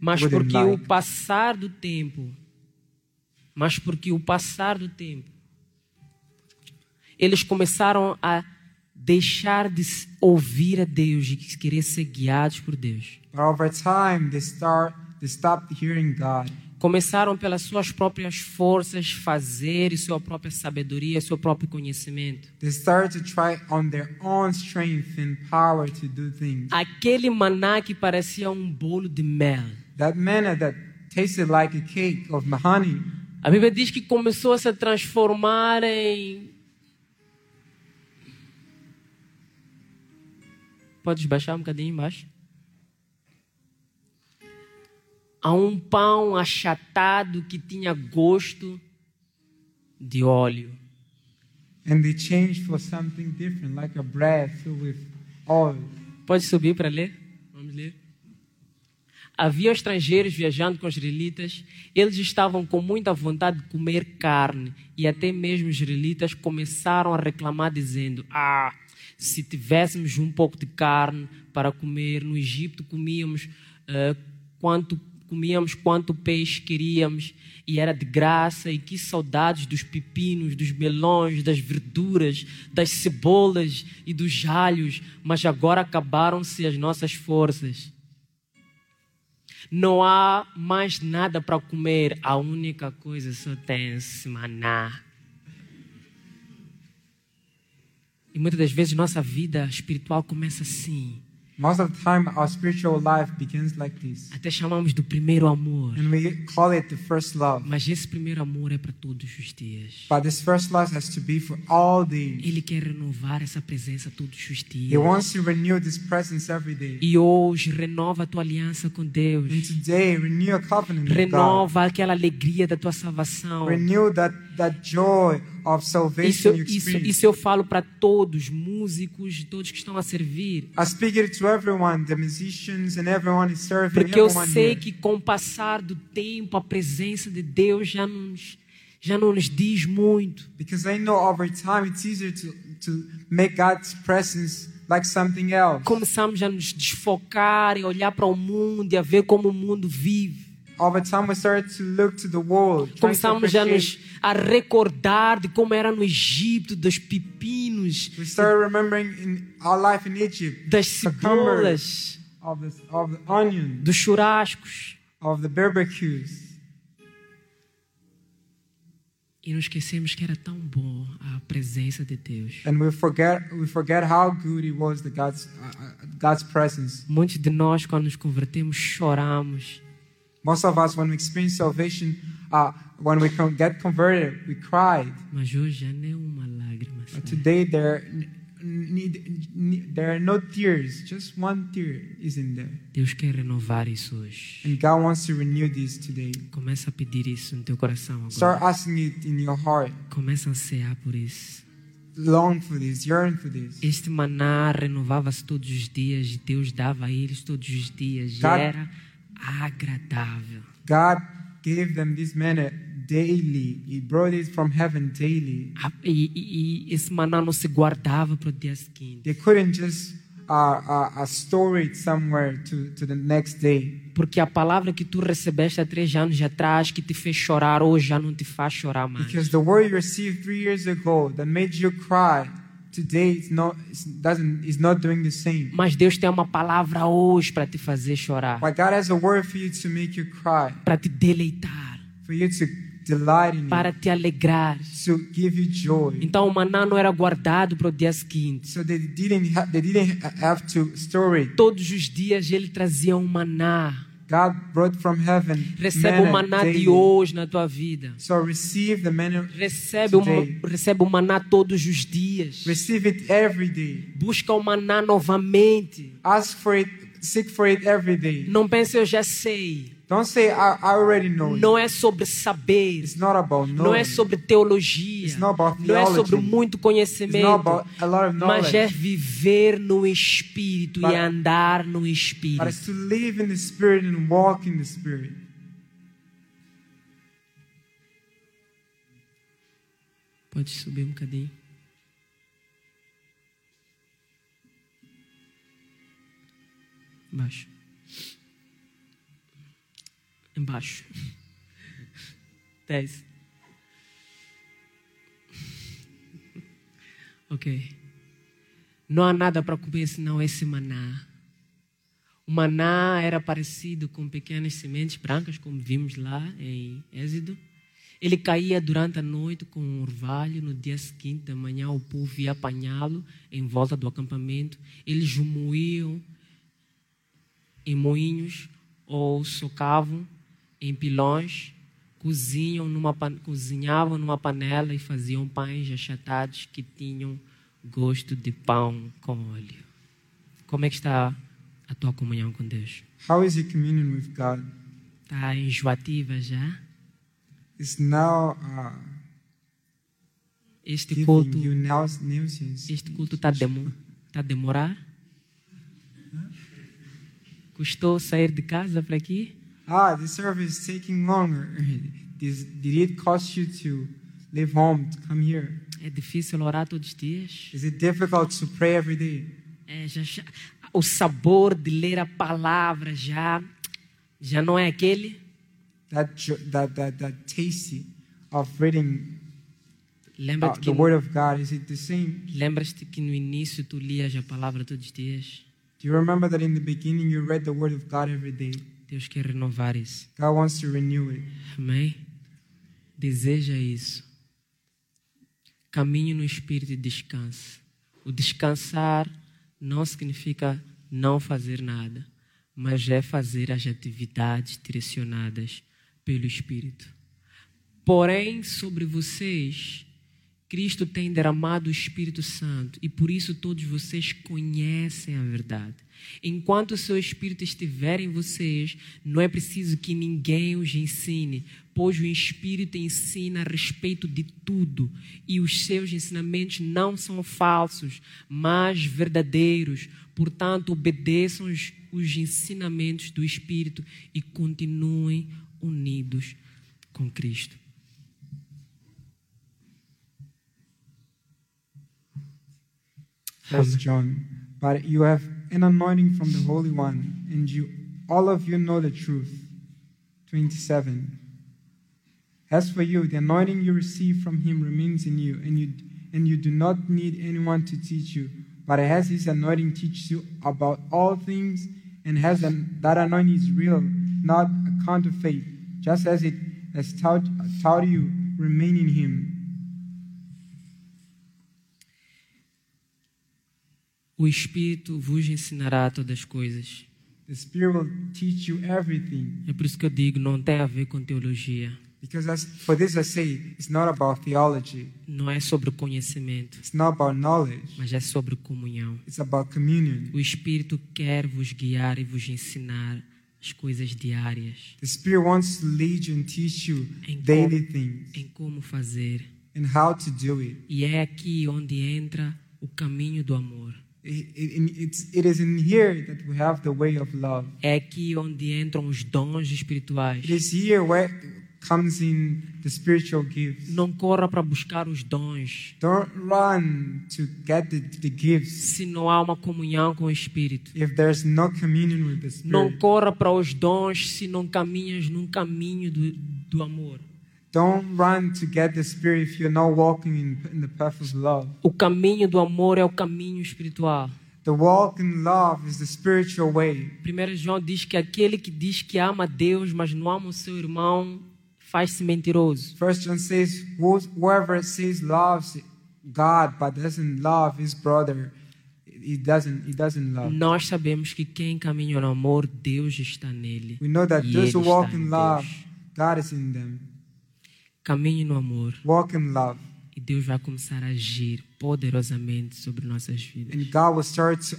Mas porque o passar do tempo, mas porque o passar do tempo, eles começaram a deixar de ouvir a Deus e querer ser guiados por Deus. But over time, they start they stopped hearing God. Começaram pelas suas próprias forças fazer e sua própria sabedoria, seu próprio conhecimento. They started to try on their own strength and power to do things. Aquele maná que parecia um bolo de mel. That manna that tasted like a cake of honey, A Bíblia diz que começou a se transformar em. Podes baixar um bocadinho embaixo? A um pão achatado que tinha gosto de óleo. and they changed for something different, like a bread filled with oil. Pode subir para ler? Vamos ler. Havia estrangeiros viajando com os israelitas. Eles estavam com muita vontade de comer carne. E até mesmo os israelitas começaram a reclamar, dizendo: Ah, se tivéssemos um pouco de carne para comer, no Egito comíamos eh, quanto comíamos quanto peixe queríamos e era de graça e que saudades dos pepinos, dos melões, das verduras, das cebolas e dos alhos, mas agora acabaram-se as nossas forças. Não há mais nada para comer, a única coisa só tem-se maná. E muitas das vezes nossa vida espiritual começa assim. Most of the time, our spiritual life begins like this, Até chamamos do primeiro amor. and we call it the first love. Mas esse primeiro amor é para todos os dias. But this first love has to be for all days. Ele quer renovar essa presença todos os He dias. wants to renew this presence every day. E hoje renova a tua aliança com And Deus. today, renew a covenant with God. Renova aquela alegria da tua salvação. Renew that, that joy of Isso, salvation isso, experience. isso eu falo para todos, músicos, todos que estão a servir. I speak it to everyone, the musicians and everyone is serving, Porque eu sei here. que com o passar do tempo, a presença de Deus já nos, já não nos diz muito. Because I know over time it's easier to, to make God's presence like something else. Começamos a nos desfocar e olhar para o mundo e a ver como o mundo vive. Over time we started to look to the world, trying to Começamos a nos a recordar de como era no Egito, dos pepinos, We started remembering in our life in Egypt, das cebolas, dos churrascos. of the barbecues. E nos esquecemos que era tão bom a presença de Deus. And we forget, we forget how good it was, the God's, uh, uh, God's presence. Muitos de nós, quando nos convertemos, choramos. Most of us, when we experience salvation, uh, when we get converted, we cried. Mas hoje nem uma lágrima. But today, there, n- need, need, there are no tears. Just one tear is in there. Deus quer renovar isso hoje. And God wants to renew this today. Começa a pedir isso no teu coração agora. Start asking it in your heart. Começa a ansiar por isso. Long for this, yearn for this. Este maná renovava-se todos os dias e Deus dava a eles todos os dias. God- era agradável. God gave them this manna daily. He brought it from heaven daily. E, e- e esse maná não se guardava para o dia seguinte. They couldn't just uh, uh, store it somewhere to, to the next day. Porque a palavra que tu recebeste há três anos atrás, que te fez chorar, hoje já não te faz chorar mais. Because the word you received three years ago that made you cry, today it's not, it's, doesn't, is not doing the same. Mas Deus tem uma palavra hoje para te fazer chorar, But God has a word for you to make you cry, para te deleitar, for you to delight in para te alegrar. to give you joy. Então o maná não era guardado para o dia seguinte. So they didn't, ha- they didn't ha- have to store it. Todos os dias ele trazia um maná. God brought from heaven Recebe o maná de hoje na tua vida. So receive the manna, Recebe o, Today. recebe o maná todos os dias. receive it every day. Busca o maná novamente. Ask for it, seek for it every day. Não pense eu já sei. Don't say I, I already know. Não é sobre saber. It's not about Não é sobre teologia. It's not about Não é sobre muito It's not conhecimento. about a lot of Mas é knowledge. viver no Espírito But- e andar no But Espírito. it's to live in the Spirit and walk in the Spirit. Pode subir um bocadinho. Embaixo. Embaixo. Dez. Ok. Não há nada para comer senão esse maná. O maná era parecido com pequenas sementes brancas, como vimos lá em Êxodo. Ele caía durante a noite com um orvalho. No dia seguinte, da manhã, o povo ia apanhá-lo em volta do acampamento. Eles moíam em moinhos ou socavam em pilões, cozinham numa, cozinhavam numa panela e faziam pães achatados que tinham gosto de pão com óleo. Como é que está a tua comunhão com Deus? How is your communion with God? Está enjoativa já? It's now uh, Este culto, este culto está demo, tá demorar? Custou sair de casa para aqui? Ah, this service is taking longer. This, did it cost you to leave home to come here? É difícil orar todos os dias? Is it difficult to pray every day? É, já, já- o sabor de ler a palavra já, já não é aquele? That that that that tasty of reading Lembra-te que, the Word of God is it the same? lembras-te que no início tu lias a palavra todos os dias? Do you remember that in the beginning you read the Word of God every day? Deus quer renovar isso. God wants to renew it. Amém? Deseja isso. Caminhe no Espírito e descanse. O descansar não significa não fazer nada, mas é fazer as atividades direcionadas pelo Espírito. Porém, sobre vocês, Cristo tem derramado o Espírito Santo e por isso todos vocês conhecem a verdade. Enquanto o seu Espírito estiver em vocês, não é preciso que ninguém os ensine, pois o Espírito ensina a respeito de tudo e os seus ensinamentos não são falsos, mas verdadeiros. Portanto, obedeçam os, os ensinamentos do Espírito e continuem unidos com Cristo. First John. But you have an anointing from the Holy One, and you all of you know the truth. 27. As for you, the anointing you receive from him remains in you, and you and you do not need anyone to teach you, but as his anointing teaches you about all things, and has that anointing is real, not a counterfeit, just as it has taught, taught you, remain in him. O Espírito vos ensinará todas as coisas. The Spirit will teach you everything. É por isso que eu digo, não tem a ver com teologia. Because as, for this I say, it's not about theology, Não é sobre conhecimento, it's not about knowledge, mas é sobre comunhão. it's about communion. O Espírito quer vos guiar e vos ensinar as coisas diárias, The Spirit wants to lead you and teach you Em daily things em como fazer. and how to do it. E é aqui onde entra o caminho do amor. It, it, it's, it is in here that we have the way of love. É aqui onde entram os dons espirituais. It is here where comes in the spiritual gifts. Não corra para buscar os dons Don't run to get the, the gifts se não há uma comunhão com o Espírito. if there's no communion with the Não Spirit. corra para os dons se não caminhas num caminho do, do amor. Don't run to get the Spirit if you're not walking in, in the path of love. O caminho do amor é o caminho espiritual. The walk in love is the spiritual way. 1 João diz que aquele que diz que ama Deus, mas não ama o seu irmão, faz-se mentiroso. First John says, "Who- whoever says loves God but doesn't love his brother, he doesn't he doesn't love. Nós sabemos que quem caminha no amor, Deus está nele. We know that those who walk in em love, Deus. God is in them. Caminhe no amor Walk in love. e Deus vai começar a agir poderosamente sobre nossas vidas. And God will start to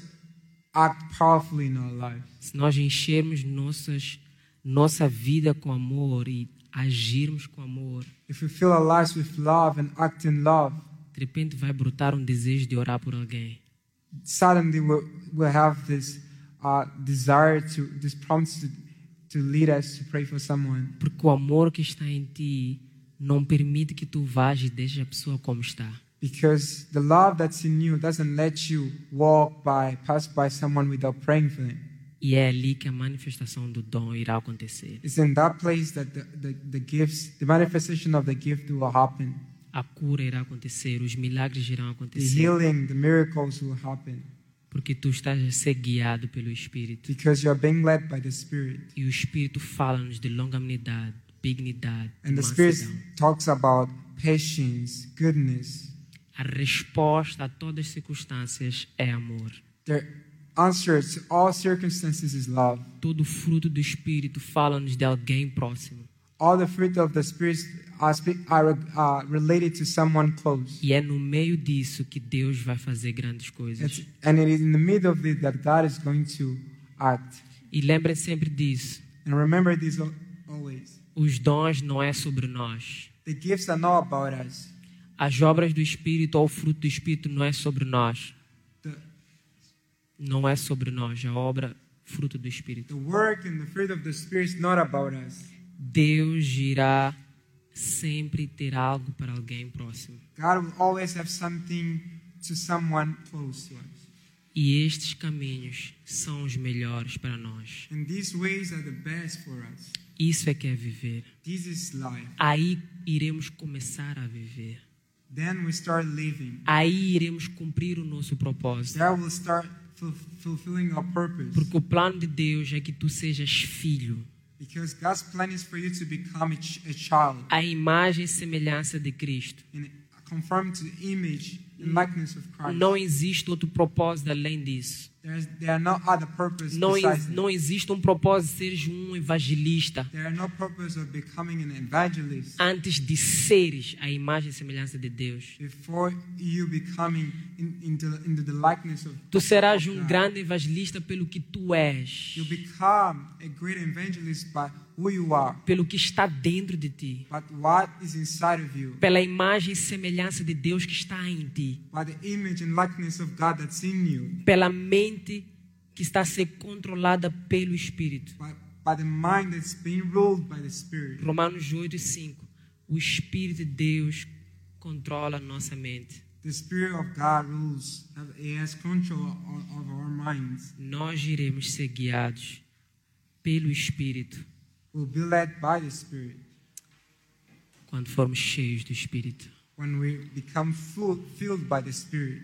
act powerfully in our lives. Se nós enchermos nossas, nossa vida com amor e agirmos com amor, If we fill our lives with love and act in love, de repente vai brotar um desejo de orar por alguém. suddenly we'll, we'll have this uh, desire to, this promise to, to lead us to pray for someone. Porque o amor que está em ti não permite que tu vás e deixes a pessoa como está. Because the love that's in you doesn't let you walk by, pass by someone without praying for them. E é ali que a manifestação do dom irá acontecer. It's in that place that the, the, the gifts, the manifestation of the gift will happen. A cura irá acontecer, os milagres irão The acontecer. healing, the miracles will happen. Porque tu estás a ser guiado pelo Espírito. Because you're being led by the Spirit. E o Espírito fala-nos de longanimidade, benignidade, And the Spirit talks about patience, goodness. A resposta a todas as circunstâncias é amor. The answer to all circumstances is love. Todo fruto do Espírito fala-nos de alguém próximo. All the fruit of the Spirit are, are uh, related to someone close. E é no meio disso que Deus vai fazer grandes coisas. It's, and it is in the middle of it that God is going to act. E lembre sempre disso. And remember this al- always. Os dons não é sobre nós. The gifts are not about us. As obras do Espírito ou o fruto do Espírito não é sobre nós. The, Não é sobre nós. A obra, fruto do Espírito. the work and the fruit of the Spirit is not about us. Deus irá sempre ter algo para alguém próximo. God will always have something to someone close to us. E estes caminhos são os melhores para nós. And these ways are the best for us. Isso é que é viver. This is life. Aí iremos começar a viver. Then we start living. Aí iremos cumprir o nosso propósito. There we'll start ful- fulfilling our purpose. Porque o plano de Deus é que tu sejas filho, Because God's plan is for you to become a, a child a imagem e semelhança de Cristo. and conform to the image Não existe outro propósito além disso. There's, there are no other purpose Não, não existe um propósito de seres um evangelista. There are no purpose of becoming an evangelist antes de seres a imagem e semelhança de Deus. before you becoming in, into, into the likeness of Tu serás um grande evangelista pelo que tu és, You become a great evangelist by who you are, pelo que está dentro de ti, but what is inside of you, pela imagem e semelhança de Deus que está em ti, by the image and likeness of God that's in you, pela mente que está a ser controlada pelo Espírito. by, by the mind that's being ruled by the Spirit. Romanos 8, 5. O Espírito de Deus controla a nossa mente. The Spirit of God rules, have- He has control of, of our minds. Nós iremos ser guiados pelo Espírito We'll be led by the Spirit quando formos cheios do Espírito. When we become full, filled by the Spirit.